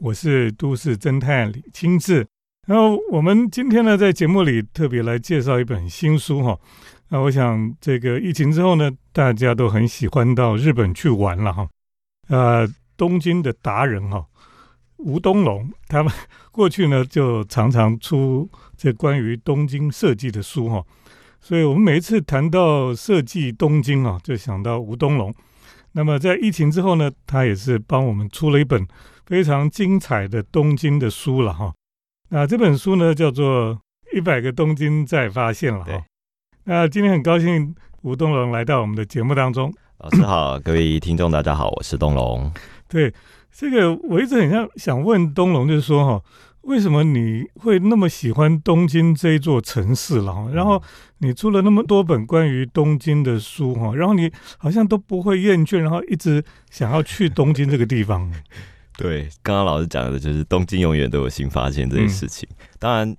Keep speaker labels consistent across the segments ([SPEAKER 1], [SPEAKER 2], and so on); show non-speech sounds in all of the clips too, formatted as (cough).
[SPEAKER 1] 我是都市侦探李清志。然后我们今天呢，在节目里特别来介绍一本新书哈。那我想，这个疫情之后呢，大家都很喜欢到日本去玩了哈。呃，东京的达人哈，吴东龙，他们过去呢就常常出这关于东京设计的书哈。所以我们每一次谈到设计东京啊，就想到吴东龙。那么在疫情之后呢，他也是帮我们出了一本非常精彩的东京的书了哈。那这本书呢叫做《一百个东京再发现》了哈。那今天很高兴吴东龙来到我们的节目当中。
[SPEAKER 2] 老师好，各位听众大家好，我是东龙。
[SPEAKER 1] 对，这个我一直很想想问东龙，就是说哈。为什么你会那么喜欢东京这一座城市了？然后你出了那么多本关于东京的书哈，然后你好像都不会厌倦，然后一直想要去东京这个地方。(laughs)
[SPEAKER 2] 对，刚刚老师讲的就是东京永远都有新发现这件事情。当然，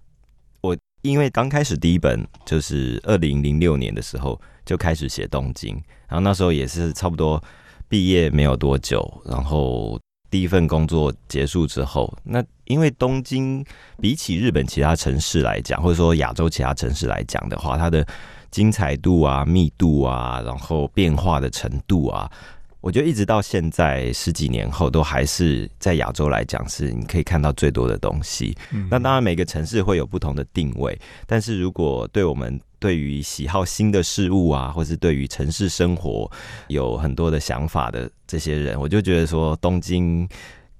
[SPEAKER 2] 我因为刚开始第一本就是二零零六年的时候就开始写东京，然后那时候也是差不多毕业没有多久，然后。第一份工作结束之后，那因为东京比起日本其他城市来讲，或者说亚洲其他城市来讲的话，它的精彩度啊、密度啊，然后变化的程度啊。我觉得一直到现在十几年后，都还是在亚洲来讲是你可以看到最多的东西。那当然每个城市会有不同的定位，但是如果对我们对于喜好新的事物啊，或是对于城市生活有很多的想法的这些人，我就觉得说东京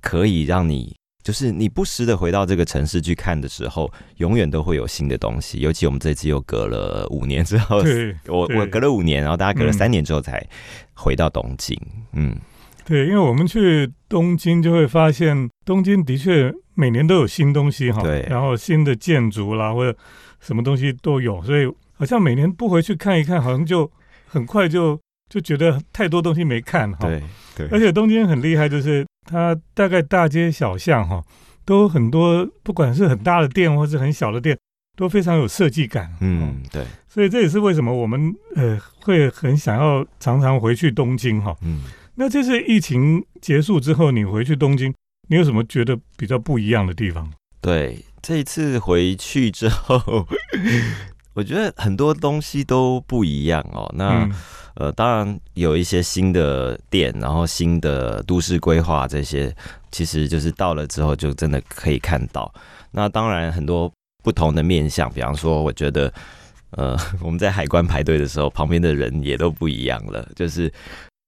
[SPEAKER 2] 可以让你。就是你不时的回到这个城市去看的时候，永远都会有新的东西。尤其我们这次又隔了五年之后，我我隔了五年，然后大家隔了三年之后才回到东京。嗯，
[SPEAKER 1] 对，因为我们去东京就会发现，东京的确每年都有新东西哈。
[SPEAKER 2] 对，
[SPEAKER 1] 然后新的建筑啦，或者什么东西都有，所以好像每年不回去看一看，好像就很快就就觉得太多东西没看哈。
[SPEAKER 2] 对对，
[SPEAKER 1] 而且东京很厉害，就是。它大概大街小巷哈，都很多，不管是很大的店或是很小的店，都非常有设计感。
[SPEAKER 2] 嗯，对。
[SPEAKER 1] 所以这也是为什么我们呃会很想要常常回去东京哈。嗯。那这次疫情结束之后，你回去东京，你有什么觉得比较不一样的地方？
[SPEAKER 2] 对，这一次回去之后，(laughs) 我觉得很多东西都不一样哦。那。呃，当然有一些新的店，然后新的都市规划这些，其实就是到了之后就真的可以看到。那当然很多不同的面向，比方说，我觉得，呃，(laughs) 我们在海关排队的时候，旁边的人也都不一样了，就是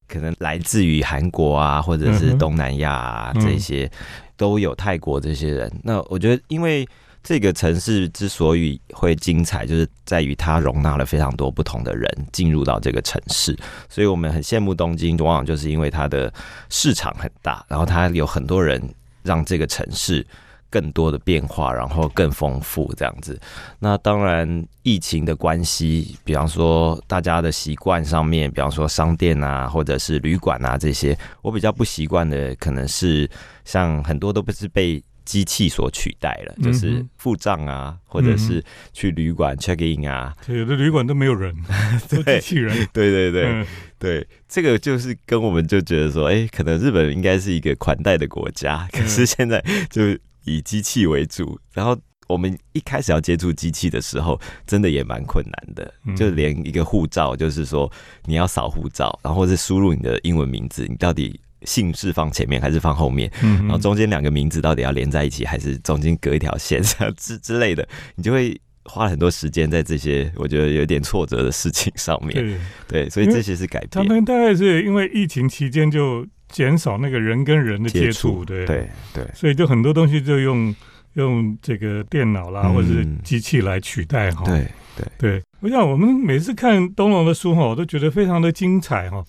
[SPEAKER 2] 可能来自于韩国啊，或者是东南亚啊这些，都有泰国这些人。那我觉得，因为这个城市之所以会精彩，就是在于它容纳了非常多不同的人进入到这个城市，所以我们很羡慕东京，往往就是因为它的市场很大，然后它有很多人让这个城市更多的变化，然后更丰富这样子。那当然，疫情的关系，比方说大家的习惯上面，比方说商店啊，或者是旅馆啊这些，我比较不习惯的，可能是像很多都不是被。机器所取代了，就是付账啊，或者是去旅馆 check in 啊，
[SPEAKER 1] 有的旅馆都没有人，(laughs) 都机器人。
[SPEAKER 2] 对对对对，这个就是跟我们就觉得说，哎，可能日本应该是一个款待的国家，可是现在就以机器为主。然后我们一开始要接触机器的时候，真的也蛮困难的，就连一个护照，就是说你要扫护照，然后是输入你的英文名字，你到底。姓氏放前面还是放后面？嗯然后中间两个名字到底要连在一起，还是中间隔一条线 (laughs) 之之类的？你就会花很多时间在这些我觉得有点挫折的事情上面。对对，所以这些是改变。
[SPEAKER 1] 他们大概是因为疫情期间就减少那个人跟人的接触，对
[SPEAKER 2] 对对，
[SPEAKER 1] 所以就很多东西就用用这个电脑啦，或者是机器来取代哈。
[SPEAKER 2] 对对
[SPEAKER 1] 对，我想我们每次看东龙的书哈，我都觉得非常的精彩哈。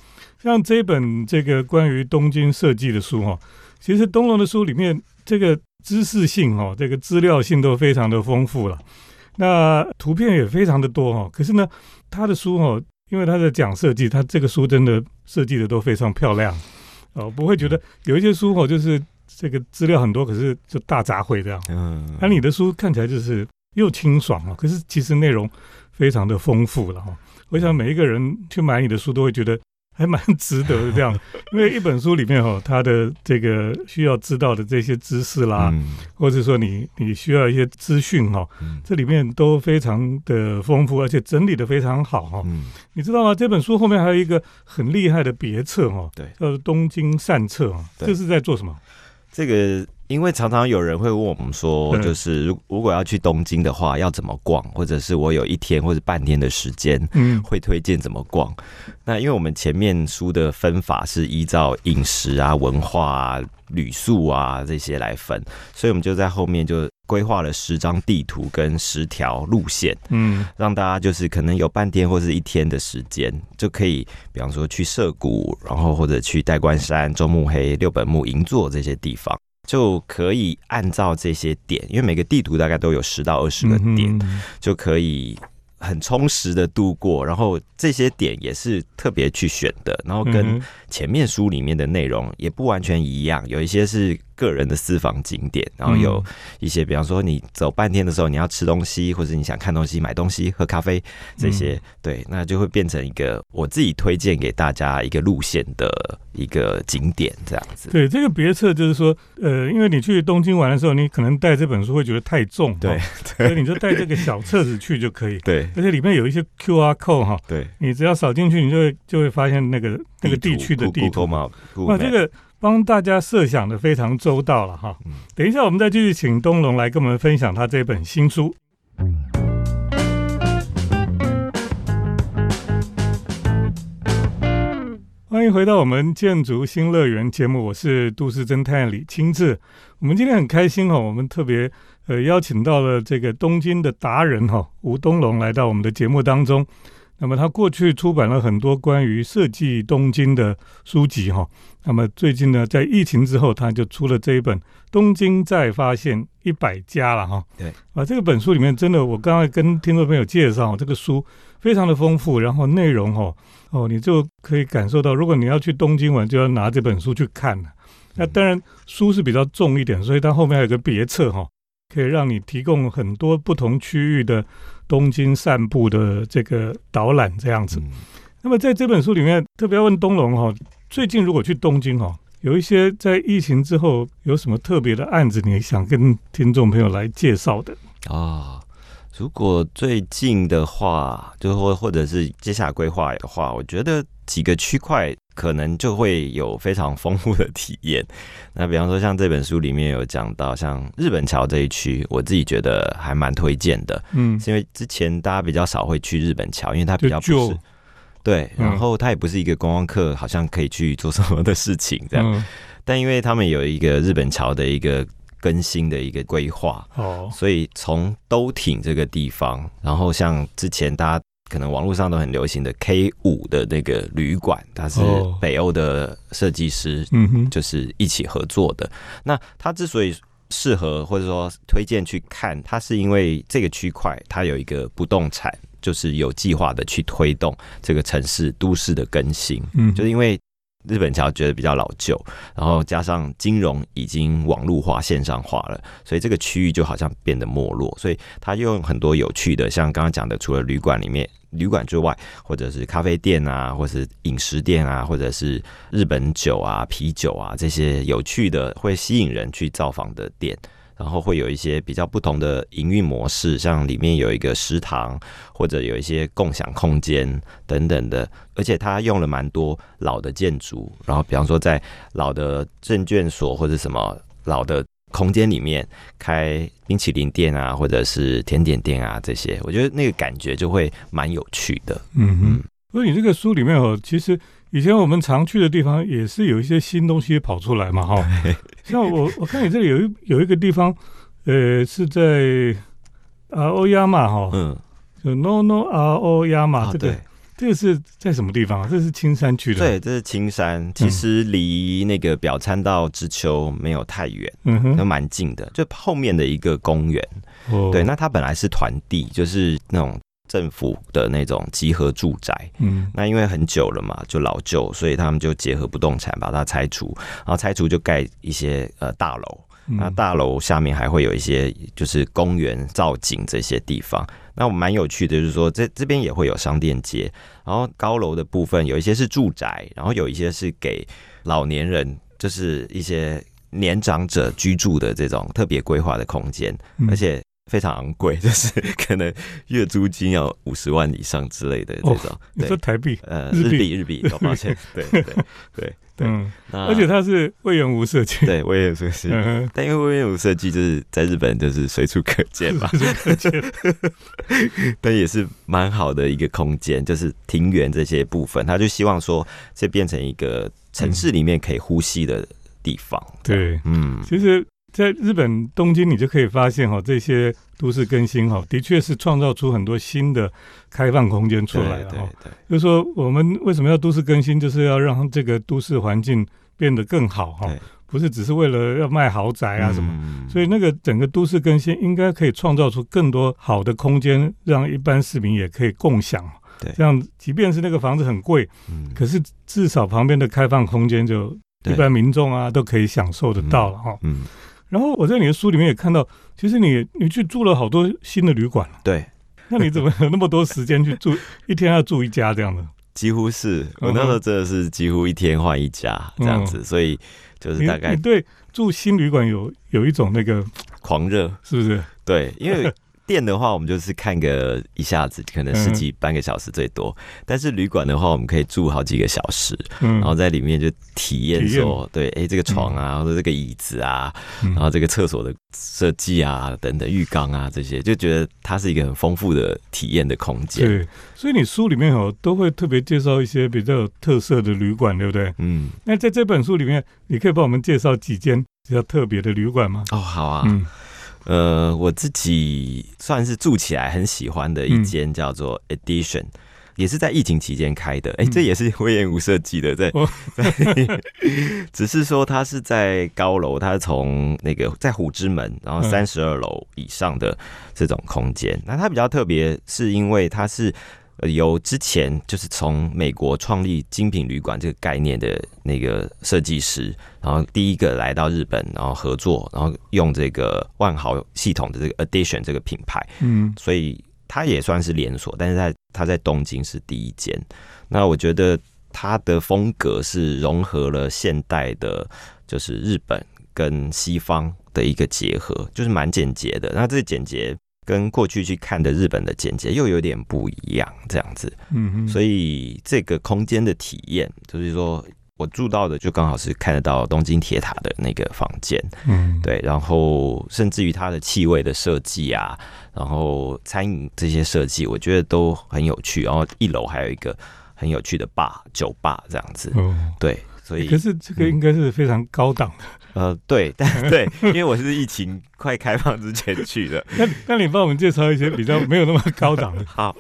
[SPEAKER 1] 像这本这个关于东京设计的书哈，其实东龙的书里面这个知识性哈，这个资料性都非常的丰富了，那图片也非常的多哈。可是呢，他的书哈，因为他在讲设计，他这个书真的设计的都非常漂亮哦，不会觉得有一些书哈，就是这个资料很多，可是就大杂烩这样。嗯，那你的书看起来就是又清爽啊，可是其实内容非常的丰富了哈。我想每一个人去买你的书都会觉得。还蛮值得的这样，因为一本书里面哈，它的这个需要知道的这些知识啦，或者说你你需要一些资讯哈，这里面都非常的丰富，而且整理的非常好哈。你知道吗？这本书后面还有一个很厉害的别册哈，
[SPEAKER 2] 对，
[SPEAKER 1] 叫做《东京善册》啊，这是在做什么？
[SPEAKER 2] 这个。因为常常有人会问我们说，就是如如果要去东京的话，要怎么逛？或者是我有一天或者半天的时间，嗯，会推荐怎么逛？那因为我们前面书的分法是依照饮食啊、文化啊、旅宿啊这些来分，所以我们就在后面就规划了十张地图跟十条路线，嗯，让大家就是可能有半天或是一天的时间，就可以，比方说去涩谷，然后或者去代官山、中目黑、六本木、银座这些地方。就可以按照这些点，因为每个地图大概都有十到二十个点，就可以很充实的度过。然后这些点也是特别去选的，然后跟前面书里面的内容也不完全一样，有一些是。个人的私房景点，然后有一些，比方说你走半天的时候，你要吃东西，或者你想看东西、买东西、喝咖啡这些，对，那就会变成一个我自己推荐给大家一个路线的一个景点这样子。
[SPEAKER 1] 对，这个别册就是说，呃，因为你去东京玩的时候，你可能带这本书会觉得太重，
[SPEAKER 2] 对，(laughs)
[SPEAKER 1] 所以你就带这个小册子去就可以。
[SPEAKER 2] 对，
[SPEAKER 1] 而且里面有一些 Q R code 哈，
[SPEAKER 2] 对，
[SPEAKER 1] 你只要扫进去，你就会就会发现那个那个地区的地图
[SPEAKER 2] 嘛。
[SPEAKER 1] 那这个。帮大家设想的非常周到了哈，等一下我们再继续请东龙来跟我们分享他这本新书。欢迎回到我们建筑新乐园节目，我是都市侦探李清志。我们今天很开心哈，我们特别呃邀请到了这个东京的达人哈吴东龙来到我们的节目当中。那么他过去出版了很多关于设计东京的书籍哈。那么最近呢，在疫情之后，他就出了这一本《东京再发现一百家》了哈。
[SPEAKER 2] 对
[SPEAKER 1] 啊，这个本书里面真的，我刚才跟听众朋友介绍，这个书非常的丰富，然后内容哈哦，你就可以感受到，如果你要去东京玩，就要拿这本书去看了。那当然书是比较重一点，所以它后面还有个别册哈，可以让你提供很多不同区域的东京散步的这个导览这样子。那么在这本书里面，特别要问东龙哈。最近如果去东京哈，有一些在疫情之后有什么特别的案子，你想跟听众朋友来介绍的啊？
[SPEAKER 2] 如果最近的话，就或或者是接下来规划的话，我觉得几个区块可能就会有非常丰富的体验。那比方说，像这本书里面有讲到，像日本桥这一区，我自己觉得还蛮推荐的。嗯，是因为之前大家比较少会去日本桥，因为它比较不是。对，然后它也不是一个观光客，好像可以去做什么的事情这样。但因为他们有一个日本桥的一个更新的一个规划，哦，所以从都挺这个地方，然后像之前大家可能网络上都很流行的 K 五的那个旅馆，它是北欧的设计师，嗯哼，就是一起合作的。那它之所以适合或者说推荐去看，它是因为这个区块它有一个不动产。就是有计划的去推动这个城市都市的更新，嗯，就是因为日本桥觉得比较老旧，然后加上金融已经网络化、线上化了，所以这个区域就好像变得没落。所以他用很多有趣的，像刚刚讲的，除了旅馆里面旅馆之外，或者是咖啡店啊，或者是饮食店啊，或者是日本酒啊、啤酒啊这些有趣的会吸引人去造访的店。然后会有一些比较不同的营运模式，像里面有一个食堂，或者有一些共享空间等等的。而且它用了蛮多老的建筑，然后比方说在老的证券所或者什么老的空间里面开冰淇淋店啊，或者是甜点店啊这些，我觉得那个感觉就会蛮有趣的。嗯
[SPEAKER 1] 嗯，所以你这个书里面哦，其实。以前我们常去的地方也是有一些新东西跑出来嘛，哈。(laughs) 像我我看你这里有一有一个地方，呃，是在啊欧亚马哈，嗯，就 No No 啊欧亚马这个这个是在什么地方啊？这是青山区的，
[SPEAKER 2] 对，这是青山，其实离那个表参道之丘没有太远，嗯哼，都蛮近的，就后面的一个公园。哦，对，那它本来是团地，就是那种。政府的那种集合住宅，嗯，那因为很久了嘛，就老旧，所以他们就结合不动产把它拆除，然后拆除就盖一些呃大楼，那大楼下面还会有一些就是公园造景这些地方。那我蛮有趣的，就是说这这边也会有商店街，然后高楼的部分有一些是住宅，然后有一些是给老年人，就是一些年长者居住的这种特别规划的空间，而且。非常昂贵，(laughs) 就是可能月租金要五十万以上之类的这种。
[SPEAKER 1] 你说台币？
[SPEAKER 2] 呃，日币，日币，抱歉。对对对对。嗯，
[SPEAKER 1] 而且它是魏源无设计。
[SPEAKER 2] 对，魏源设计。但因为魏源无设计就是在日本就是随处可见嘛。(laughs) 但也是蛮好的一个空间，就是庭园这些部分，他就希望说这变成一个城市里面可以呼吸的地方。
[SPEAKER 1] 对，嗯，其实。在日本东京，你就可以发现哈，这些都市更新哈，的确是创造出很多新的开放空间出来了哈。就是说，我们为什么要都市更新，就是要让这个都市环境变得更好哈，不是只是为了要卖豪宅啊什么。所以，那个整个都市更新应该可以创造出更多好的空间，让一般市民也可以共享。
[SPEAKER 2] 对，
[SPEAKER 1] 这样即便是那个房子很贵，嗯，可是至少旁边的开放空间就一般民众啊都可以享受得到了哈。嗯。然后我在你的书里面也看到，其实你你去住了好多新的旅馆
[SPEAKER 2] 对，
[SPEAKER 1] 那你怎么有那么多时间去住？一天要住一家这样的？
[SPEAKER 2] 几乎是我那时候真的是几乎一天换一家这样子，所以就是大概
[SPEAKER 1] 对住新旅馆有有一种那个
[SPEAKER 2] 狂热，
[SPEAKER 1] 是不是？
[SPEAKER 2] 对，因为。店的话，我们就是看个一下子，可能十几半个小时最多。但是旅馆的话，我们可以住好几个小时，然后在里面就体验说，对，哎，这个床啊，或者这个椅子啊，然后这个厕所的设计啊，等等，浴缸啊这些，就觉得它是一个很丰富的体验的空间。
[SPEAKER 1] 对，所以你书里面哦都会特别介绍一些比较有特色的旅馆，对不对？嗯。那在这本书里面，你可以帮我们介绍几间比较特别的旅馆吗？
[SPEAKER 2] 哦，好啊。嗯。呃，我自己算是住起来很喜欢的一间叫做 Edition，也是在疫情期间开的。哎，这也是威严无设计的，在在，(laughs) 只是说它是在高楼，它从那个在虎之门，然后三十二楼以上的这种空间。那它比较特别，是因为它是。由之前就是从美国创立精品旅馆这个概念的那个设计师，然后第一个来到日本，然后合作，然后用这个万豪系统的这个 Addition 这个品牌，嗯，所以它也算是连锁，但是在它在东京是第一间。那我觉得它的风格是融合了现代的，就是日本跟西方的一个结合，就是蛮简洁的。那这个简洁。跟过去去看的日本的简洁又有点不一样，这样子，嗯，所以这个空间的体验，就是说我住到的就刚好是看得到东京铁塔的那个房间，嗯，对，然后甚至于它的气味的设计啊，然后餐饮这些设计，我觉得都很有趣。然后一楼还有一个很有趣的吧，酒吧这样子，对。所以，
[SPEAKER 1] 可是这个应该是非常高档的。
[SPEAKER 2] 呃，对，但对，因为我是疫情快开放之前去的。
[SPEAKER 1] 那那你帮我们介绍一些比较没有那么高档的。
[SPEAKER 2] 好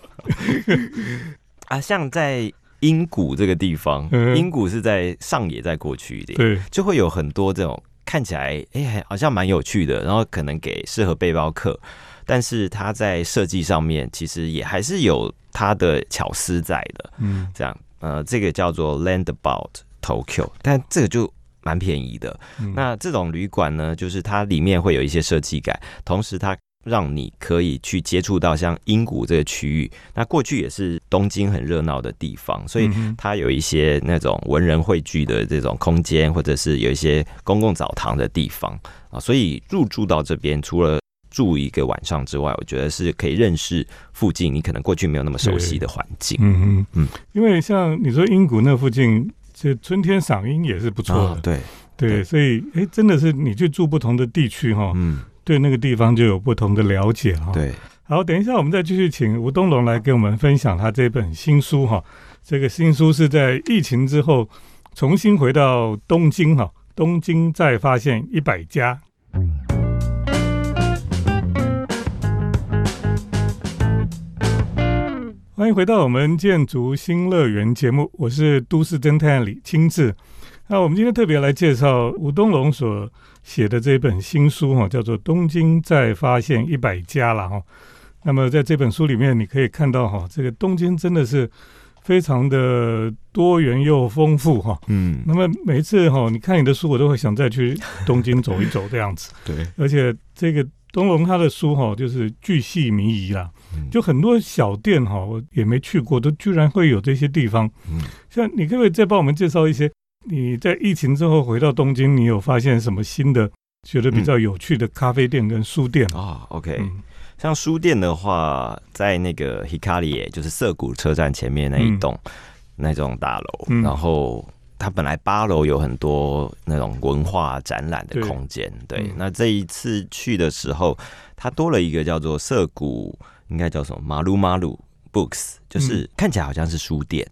[SPEAKER 2] 啊，像在英谷这个地方，英谷是在上野再过去一点，
[SPEAKER 1] 对，
[SPEAKER 2] 就会有很多这种看起来哎好像蛮有趣的，然后可能给适合背包客，但是它在设计上面其实也还是有它的巧思在的。嗯，这样呃，这个叫做 Landabout。Tokyo，但这个就蛮便宜的。那这种旅馆呢，就是它里面会有一些设计感，同时它让你可以去接触到像英谷这个区域。那过去也是东京很热闹的地方，所以它有一些那种文人汇聚的这种空间，或者是有一些公共澡堂的地方啊。所以入住到这边，除了住一个晚上之外，我觉得是可以认识附近你可能过去没有那么熟悉的环境。嗯嗯
[SPEAKER 1] 嗯，因为像你说英谷那附近。这春天赏樱也是不错的，
[SPEAKER 2] 对
[SPEAKER 1] 对，所以哎，真的是你去住不同的地区哈，嗯，对那个地方就有不同的了解哈。
[SPEAKER 2] 对，
[SPEAKER 1] 好，等一下我们再继续请吴东龙来给我们分享他这本新书哈。这个新书是在疫情之后重新回到东京哈，东京再发现一百家。欢迎回到我们建筑新乐园节目，我是都市侦探李清志。那我们今天特别来介绍吴东龙所写的这本新书哈，叫做《东京再发现一百家》了哈。那么在这本书里面，你可以看到哈，这个东京真的是非常的多元又丰富哈。嗯，那么每一次哈，你看你的书，我都会想再去东京走一走这样子。
[SPEAKER 2] 对，
[SPEAKER 1] 而且这个东龙他的书哈，就是巨细靡遗啦，就很多小店哈，我也没去过，都居然会有这些地方。嗯，像你可不可以再帮我们介绍一些？你在疫情之后回到东京，你有发现什么新的？觉得比较有趣的咖啡店跟书店？
[SPEAKER 2] 啊，OK，像书店的话，在那个 Hikari，就是涩谷车站前面那一栋那种大楼，然后它本来八楼有很多那种文化展览的空间，对，那这一次去的时候，它多了一个叫做涩谷，应该叫什么马路马路。Books 就是看起来好像是书店，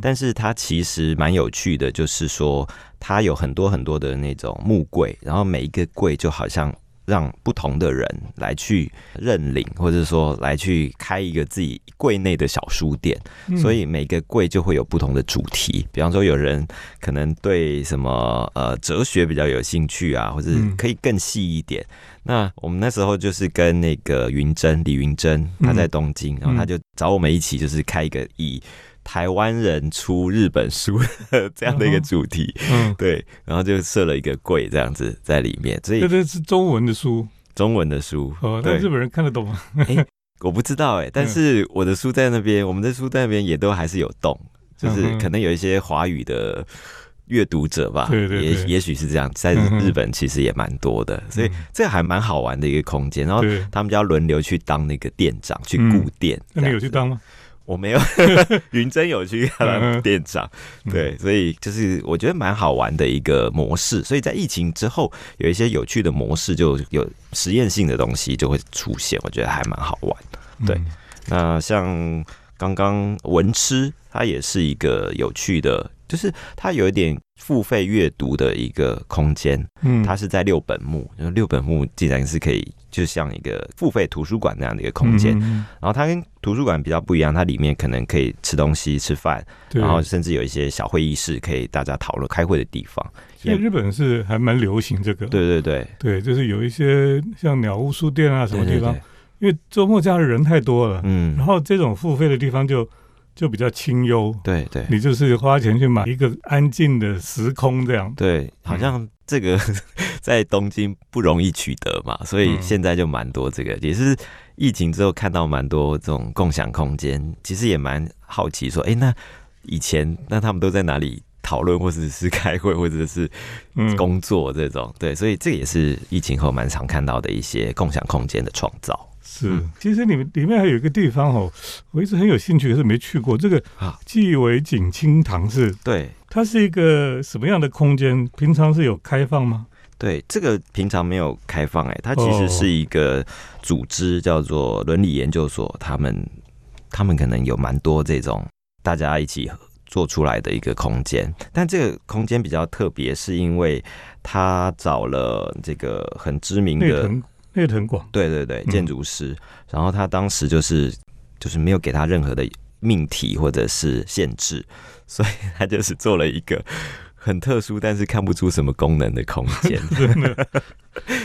[SPEAKER 2] 但是它其实蛮有趣的，就是说它有很多很多的那种木柜，然后每一个柜就好像。让不同的人来去认领，或者说来去开一个自己柜内的小书店，所以每个柜就会有不同的主题。比方说，有人可能对什么呃哲学比较有兴趣啊，或者可以更细一点。那我们那时候就是跟那个云珍李云珍，他在东京，然后他就找我们一起，就是开一个以。台湾人出日本书这样的一个主题，嗯，对，然后就设了一个柜这样子在里面，所以
[SPEAKER 1] 这这是中文的书，
[SPEAKER 2] 中文的书，
[SPEAKER 1] 哦，那日本人看得懂吗？
[SPEAKER 2] 哎，我不知道哎，(laughs) 但是我的书在那边，我们的书在那边也都还是有动，就是可能有一些华语的阅读者吧，
[SPEAKER 1] 对对，
[SPEAKER 2] 也也许是这样，在日本其实也蛮多的，所以这个还蛮好玩的一个空间，然后他们就要轮流去当那个店长去顾店，
[SPEAKER 1] 那你有去当吗？
[SPEAKER 2] 我没有，(laughs) 云真有去当店长，对，所以就是我觉得蛮好玩的一个模式。所以在疫情之后，有一些有趣的模式，就有实验性的东西就会出现，我觉得还蛮好玩。对，那像刚刚文痴，它也是一个有趣的，就是它有一点付费阅读的一个空间。嗯，它是在六本木，六本木竟然是可以。就像一个付费图书馆那样的一个空间，然后它跟图书馆比较不一样，它里面可能可以吃东西、吃饭，然后甚至有一些小会议室，可以大家讨论、开会的地方。
[SPEAKER 1] 因为日本是还蛮流行这个，
[SPEAKER 2] 对对对。
[SPEAKER 1] 对，就是有一些像鸟屋书店啊什么地方，因为周末假日人太多了，嗯，然后这种付费的地方就就比较清幽，
[SPEAKER 2] 对对，
[SPEAKER 1] 你就是花钱去买一个安静的时空这样，
[SPEAKER 2] 对，好像。这个 (laughs) 在东京不容易取得嘛，所以现在就蛮多这个，也是疫情之后看到蛮多这种共享空间，其实也蛮好奇说，哎，那以前那他们都在哪里讨论，或者是开会，或者是工作这种？对，所以这也是疫情后蛮常看到的一些共享空间的创造。
[SPEAKER 1] 是，其实你们里面还有一个地方哦，我一直很有兴趣，可是没去过。这个啊，纪尾景清堂是，
[SPEAKER 2] 对，
[SPEAKER 1] 它是一个什么样的空间？平常是有开放吗？
[SPEAKER 2] 对，这个平常没有开放，哎，它其实是一个组织，叫做伦理研究所，他们他们可能有蛮多这种大家一起做出来的一个空间，但这个空间比较特别，是因为他找了这个很知名的。
[SPEAKER 1] 内藤广，
[SPEAKER 2] 对对对，建筑师。然后他当时就是就是没有给他任何的命题或者是限制，所以他就是做了一个很特殊但是看不出什么功能的空间，(laughs)
[SPEAKER 1] 真的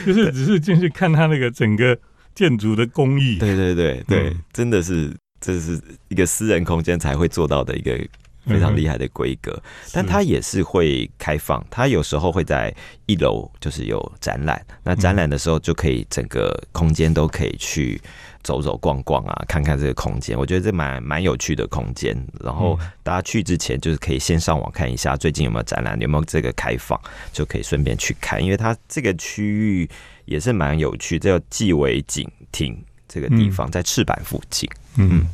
[SPEAKER 1] 就是只是进去看他那个整个建筑的工艺。
[SPEAKER 2] 对对对对，真的是这是一个私人空间才会做到的一个。非常厉害的规格，但它也是会开放。它有时候会在一楼，就是有展览。那展览的时候，就可以整个空间都可以去走走逛逛啊，看看这个空间。我觉得这蛮蛮有趣的空间。然后大家去之前，就是可以先上网看一下最近有没有展览，有没有这个开放，就可以顺便去看。因为它这个区域也是蛮有趣，叫纪尾景亭这个地方，在赤坂附近。嗯。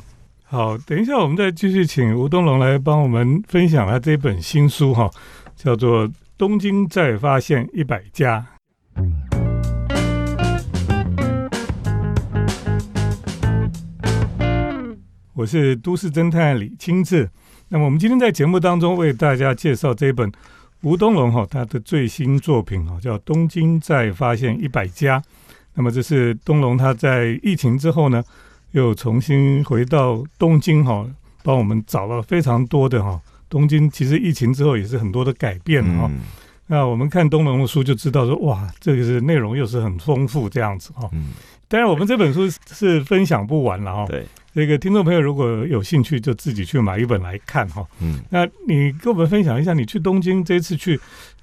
[SPEAKER 1] 好，等一下，我们再继续请吴东龙来帮我们分享他这本新书哈，叫做《东京再发现一百家》。我是都市侦探李清志。那么我们今天在节目当中为大家介绍这本吴东龙哈他的最新作品哈，叫《东京再发现一百家》。那么这是东龙他在疫情之后呢。又重新回到东京哈，帮我们找了非常多的哈。东京其实疫情之后也是很多的改变哈。那我们看东龙的书就知道说，哇，这个是内容又是很丰富这样子哈。嗯当然我们这本书是分享不完了哈。
[SPEAKER 2] 对。
[SPEAKER 1] 这个听众朋友如果有兴趣，就自己去买一本来看哈。嗯，那你跟我们分享一下，你去东京这次去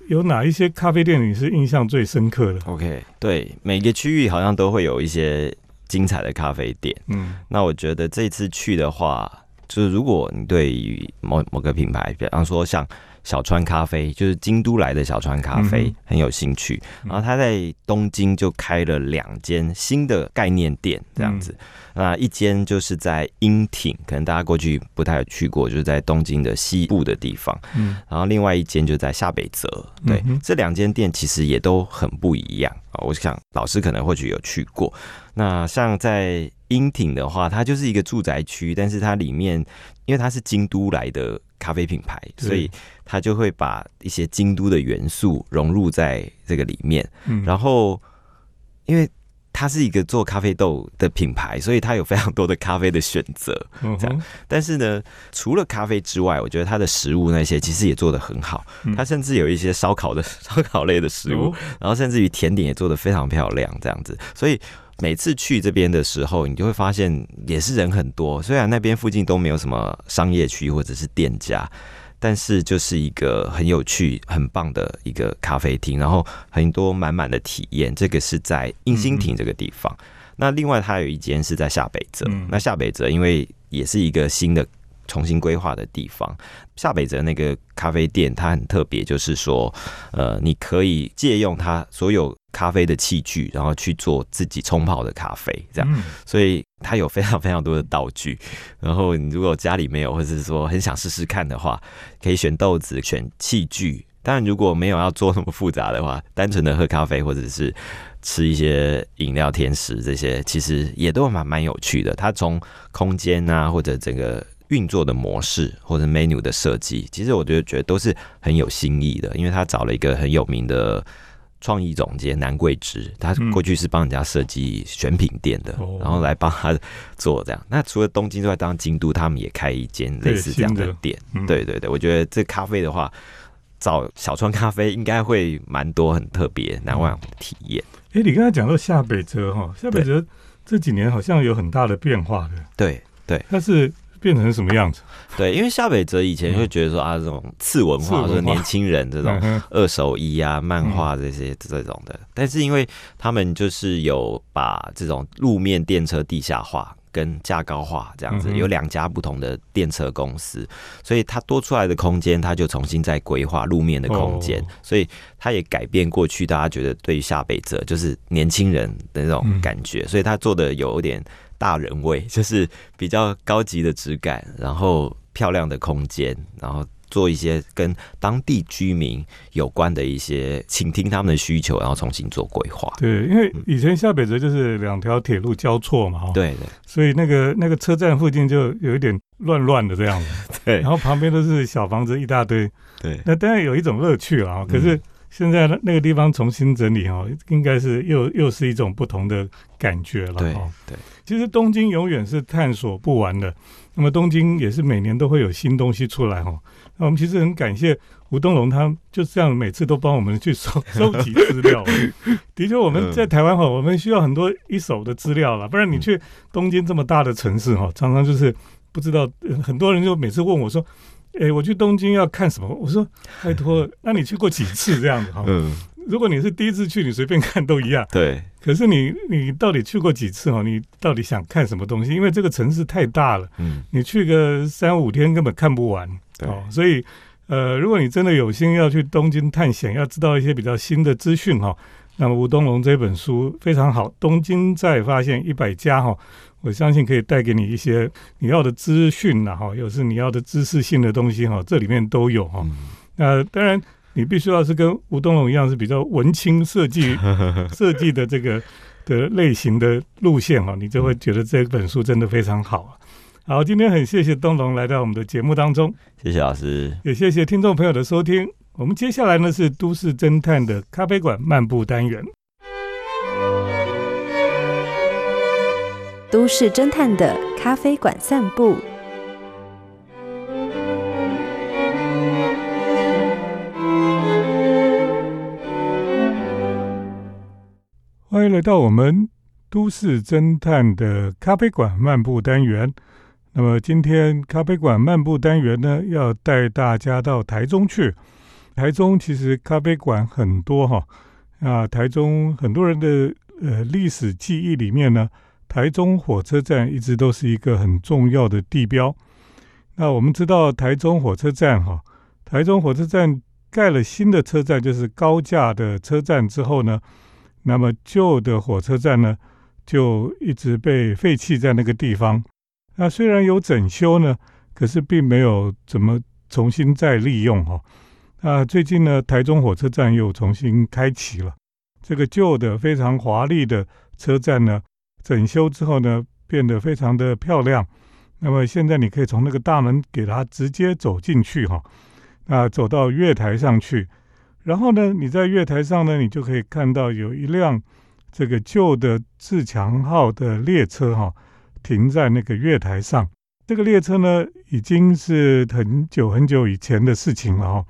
[SPEAKER 1] 有哪一些咖啡店你是印象最深刻的
[SPEAKER 2] ？OK，对，每个区域好像都会有一些精彩的咖啡店。嗯，那我觉得这次去的话，就是如果你对于某某个品牌，比方说像。小川咖啡就是京都来的小川咖啡，很有兴趣。然后他在东京就开了两间新的概念店，这样子。那一间就是在樱町，可能大家过去不太有去过，就是在东京的西部的地方。嗯，然后另外一间就在下北泽。对，这两间店其实也都很不一样啊。我想老师可能或许有去过。那像在樱町的话，它就是一个住宅区，但是它里面因为它是京都来的咖啡品牌，所以他就会把一些京都的元素融入在这个里面。嗯，然后因为它是一个做咖啡豆的品牌，所以它有非常多的咖啡的选择。这样，但是呢，除了咖啡之外，我觉得它的食物那些其实也做的很好。它甚至有一些烧烤的 (laughs) 烧烤类的食物，然后甚至于甜点也做的非常漂亮，这样子，所以。每次去这边的时候，你就会发现也是人很多。虽然那边附近都没有什么商业区或者是店家，但是就是一个很有趣、很棒的一个咖啡厅，然后很多满满的体验。这个是在印心亭这个地方。那另外，它有一间是在下北泽。那下北泽因为也是一个新的。重新规划的地方，下北泽那个咖啡店，它很特别，就是说，呃，你可以借用它所有咖啡的器具，然后去做自己冲泡的咖啡，这样。所以它有非常非常多的道具。然后你如果家里没有，或者是说很想试试看的话，可以选豆子、选器具。当然，如果没有要做那么复杂的话，单纯的喝咖啡或者是吃一些饮料、甜食这些，其实也都蛮蛮有趣的。它从空间啊，或者整个。运作的模式或者 menu 的设计，其实我觉得觉得都是很有新意的，因为他找了一个很有名的创意总监南桂枝，他过去是帮人家设计选品店的，然后来帮他做这样。那除了东京之外，当然京都他们也开一间类似这样的店。对对对，我觉得这咖啡的话，找小川咖啡应该会蛮多很特别难忘的体验。
[SPEAKER 1] 哎，你刚才讲到下北泽哈，下北泽这几年好像有很大的变化的。
[SPEAKER 2] 对对，
[SPEAKER 1] 但是。变成什么样子？(laughs)
[SPEAKER 2] 对，因为夏北泽以前会觉得说啊，这种次文化，(laughs) 或者年轻人这种二手衣啊、漫画这些这种的，但是因为他们就是有把这种路面电车地下化跟加高化这样子，有两家不同的电车公司，所以它多出来的空间，它就重新再规划路面的空间，所以它也改变过去大家觉得对于下北泽就是年轻人的那种感觉，所以它做的有点。大人味 (laughs) 就是比较高级的质感，然后漂亮的空间，然后做一些跟当地居民有关的一些，倾听他们的需求，然后重新做规划。
[SPEAKER 1] 对，因为以前下北泽就是两条铁路交错嘛，哈，
[SPEAKER 2] 对对，
[SPEAKER 1] 所以那个那个车站附近就有一点乱乱的这样子，(laughs)
[SPEAKER 2] 对，
[SPEAKER 1] 然后旁边都是小房子一大堆，
[SPEAKER 2] 对，
[SPEAKER 1] 那当然有一种乐趣了，可是。现在那个地方重新整理哦，应该是又又是一种不同的感觉了
[SPEAKER 2] 哈。对，
[SPEAKER 1] 其实东京永远是探索不完的。那么东京也是每年都会有新东西出来哈。那我们其实很感谢吴东龙，他就这样每次都帮我们去收 (laughs) 收集资料。的确，我们在台湾哈，我们需要很多一手的资料了，不然你去东京这么大的城市哈，常常就是不知道。很多人就每次问我说。哎，我去东京要看什么？我说拜托，那你去过几次这样子哈？嗯，如果你是第一次去，你随便看都一样。
[SPEAKER 2] 对。
[SPEAKER 1] 可是你你到底去过几次哦？你到底想看什么东西？因为这个城市太大了，嗯，你去个三五天根本看不完。
[SPEAKER 2] 哦。
[SPEAKER 1] 所以呃，如果你真的有心要去东京探险，要知道一些比较新的资讯哈，那么吴东龙这本书非常好，《东京再发现一百家》哈。我相信可以带给你一些你要的资讯呐，哈，又是你要的知识性的东西哈，这里面都有哈。那当然，你必须要是跟吴东龙一样是比较文青设计 (laughs) 设计的这个的类型的路线哈，你就会觉得这本书真的非常好。好，今天很谢谢东龙来到我们的节目当中，
[SPEAKER 2] 谢谢老师，
[SPEAKER 1] 也谢谢听众朋友的收听。我们接下来呢是都市侦探的咖啡馆漫步单元。
[SPEAKER 3] 都市侦探的咖啡馆散步，
[SPEAKER 1] 欢迎来到我们都市侦探的咖啡馆漫步单元。那么今天咖啡馆漫步单元呢，要带大家到台中去。台中其实咖啡馆很多哈，啊，台中很多人的呃历史记忆里面呢，台中火车站一直都是一个很重要的地标。那我们知道台中火车站哈，台中火车站盖了新的车站，就是高架的车站之后呢。那么旧的火车站呢，就一直被废弃在那个地方。那虽然有整修呢，可是并没有怎么重新再利用哈。那最近呢，台中火车站又重新开启了。这个旧的非常华丽的车站呢，整修之后呢，变得非常的漂亮。那么现在你可以从那个大门给它直接走进去哈，那走到月台上去。然后呢，你在月台上呢，你就可以看到有一辆这个旧的自强号的列车哈，停在那个月台上。这个列车呢，已经是很久很久以前的事情了哈。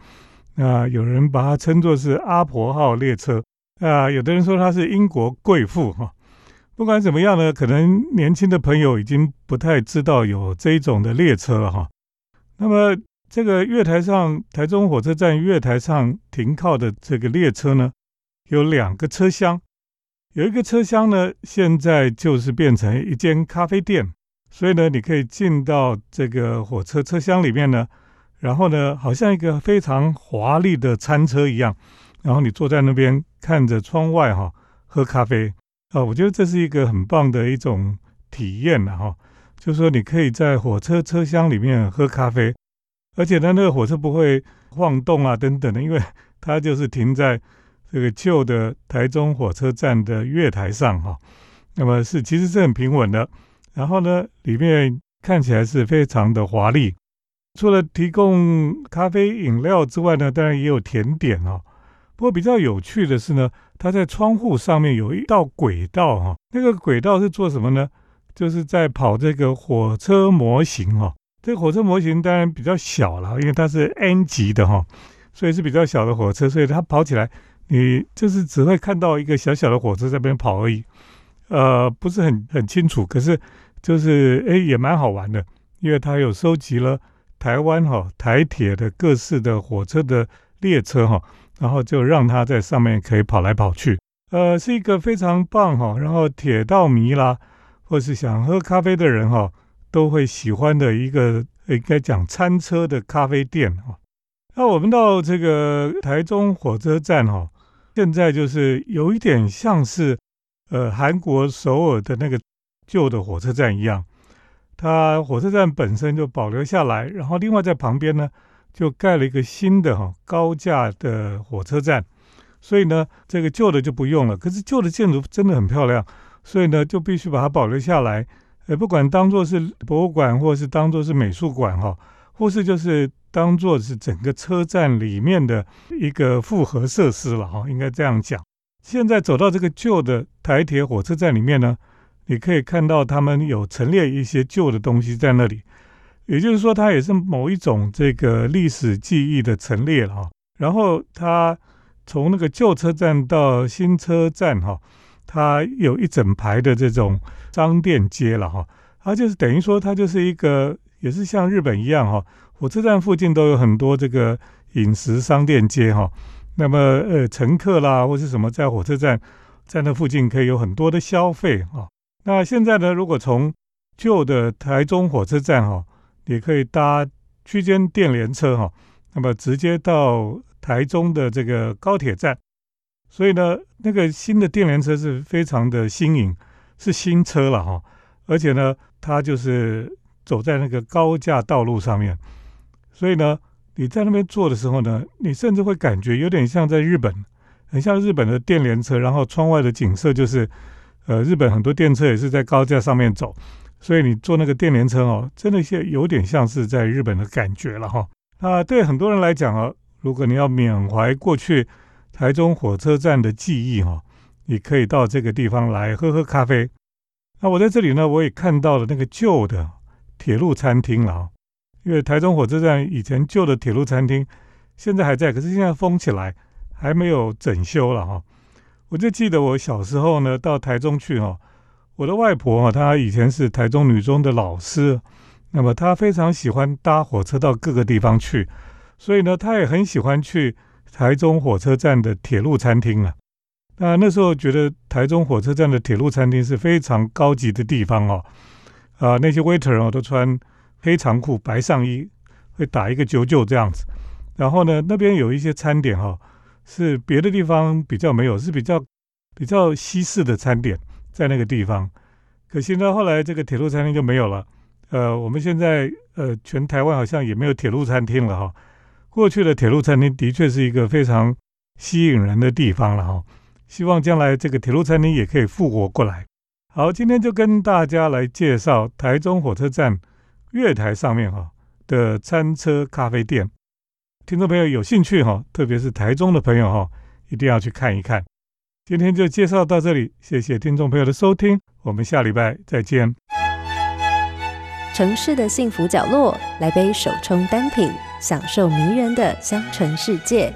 [SPEAKER 1] 那有人把它称作是阿婆号列车啊，有的人说它是英国贵妇哈。不管怎么样呢，可能年轻的朋友已经不太知道有这一种的列车了哈。那么。这个月台上，台中火车站月台上停靠的这个列车呢，有两个车厢，有一个车厢呢，现在就是变成一间咖啡店，所以呢，你可以进到这个火车车厢里面呢，然后呢，好像一个非常华丽的餐车一样，然后你坐在那边看着窗外哈，喝咖啡啊，我觉得这是一个很棒的一种体验了哈，就是说你可以在火车车厢里面喝咖啡。而且呢，那个火车不会晃动啊，等等的，因为它就是停在这个旧的台中火车站的月台上哈。那么是其实是很平稳的。然后呢，里面看起来是非常的华丽。除了提供咖啡饮料之外呢，当然也有甜点哦。不过比较有趣的是呢，它在窗户上面有一道轨道哈。那个轨道是做什么呢？就是在跑这个火车模型哈。这个火车模型当然比较小了，因为它是 N 级的哈，所以是比较小的火车，所以它跑起来，你就是只会看到一个小小的火车在边跑而已，呃，不是很很清楚。可是就是哎，也蛮好玩的，因为它有收集了台湾哈台铁的各式的火车的列车哈，然后就让它在上面可以跑来跑去，呃，是一个非常棒哈。然后铁道迷啦，或是想喝咖啡的人哈。都会喜欢的一个应该讲餐车的咖啡店哈。那我们到这个台中火车站哈，现在就是有一点像是呃韩国首尔的那个旧的火车站一样，它火车站本身就保留下来，然后另外在旁边呢就盖了一个新的哈高架的火车站，所以呢这个旧的就不用了。可是旧的建筑真的很漂亮，所以呢就必须把它保留下来。呃，不管当做是博物馆，或是当做是美术馆哈，或是就是当做是整个车站里面的一个复合设施了哈，应该这样讲。现在走到这个旧的台铁火车站里面呢，你可以看到他们有陈列一些旧的东西在那里，也就是说，它也是某一种这个历史记忆的陈列了哈。然后它从那个旧车站到新车站哈。它有一整排的这种商店街了哈，它就是等于说它就是一个，也是像日本一样哈，火车站附近都有很多这个饮食商店街哈。那么呃，乘客啦或是什么在火车站在那附近可以有很多的消费哈。那现在呢，如果从旧的台中火车站哈，也可以搭区间电联车哈，那么直接到台中的这个高铁站。所以呢，那个新的电联车是非常的新颖，是新车了哈。而且呢，它就是走在那个高架道路上面。所以呢，你在那边坐的时候呢，你甚至会感觉有点像在日本，很像日本的电联车。然后窗外的景色就是，呃，日本很多电车也是在高架上面走。所以你坐那个电联车哦，真的是有点像是在日本的感觉了哈。啊，对很多人来讲哦，如果你要缅怀过去。台中火车站的记忆哈，你可以到这个地方来喝喝咖啡。那我在这里呢，我也看到了那个旧的铁路餐厅了。因为台中火车站以前旧的铁路餐厅现在还在，可是现在封起来，还没有整修了哈。我就记得我小时候呢，到台中去哈，我的外婆啊，她以前是台中女中的老师，那么她非常喜欢搭火车到各个地方去，所以呢，她也很喜欢去台中火车站的铁路餐厅了。那那时候觉得台中火车站的铁路餐厅是非常高级的地方哦，啊，那些 waiter 哦都穿黑长裤、白上衣，会打一个九九这样子。然后呢，那边有一些餐点哈，是别的地方比较没有，是比较比较西式的餐点。在那个地方，可惜呢，后来这个铁路餐厅就没有了。呃，我们现在呃，全台湾好像也没有铁路餐厅了哈。过去的铁路餐厅的确是一个非常吸引人的地方了哈。希望将来这个铁路餐厅也可以复活过来。好，今天就跟大家来介绍台中火车站月台上面哈的餐车咖啡店。听众朋友有兴趣哈，特别是台中的朋友哈，一定要去看一看。今天就介绍到这里，谢谢听众朋友的收听，我们下礼拜再见。
[SPEAKER 3] 城市的幸福角落，来杯手冲单品，享受迷人的香醇世界。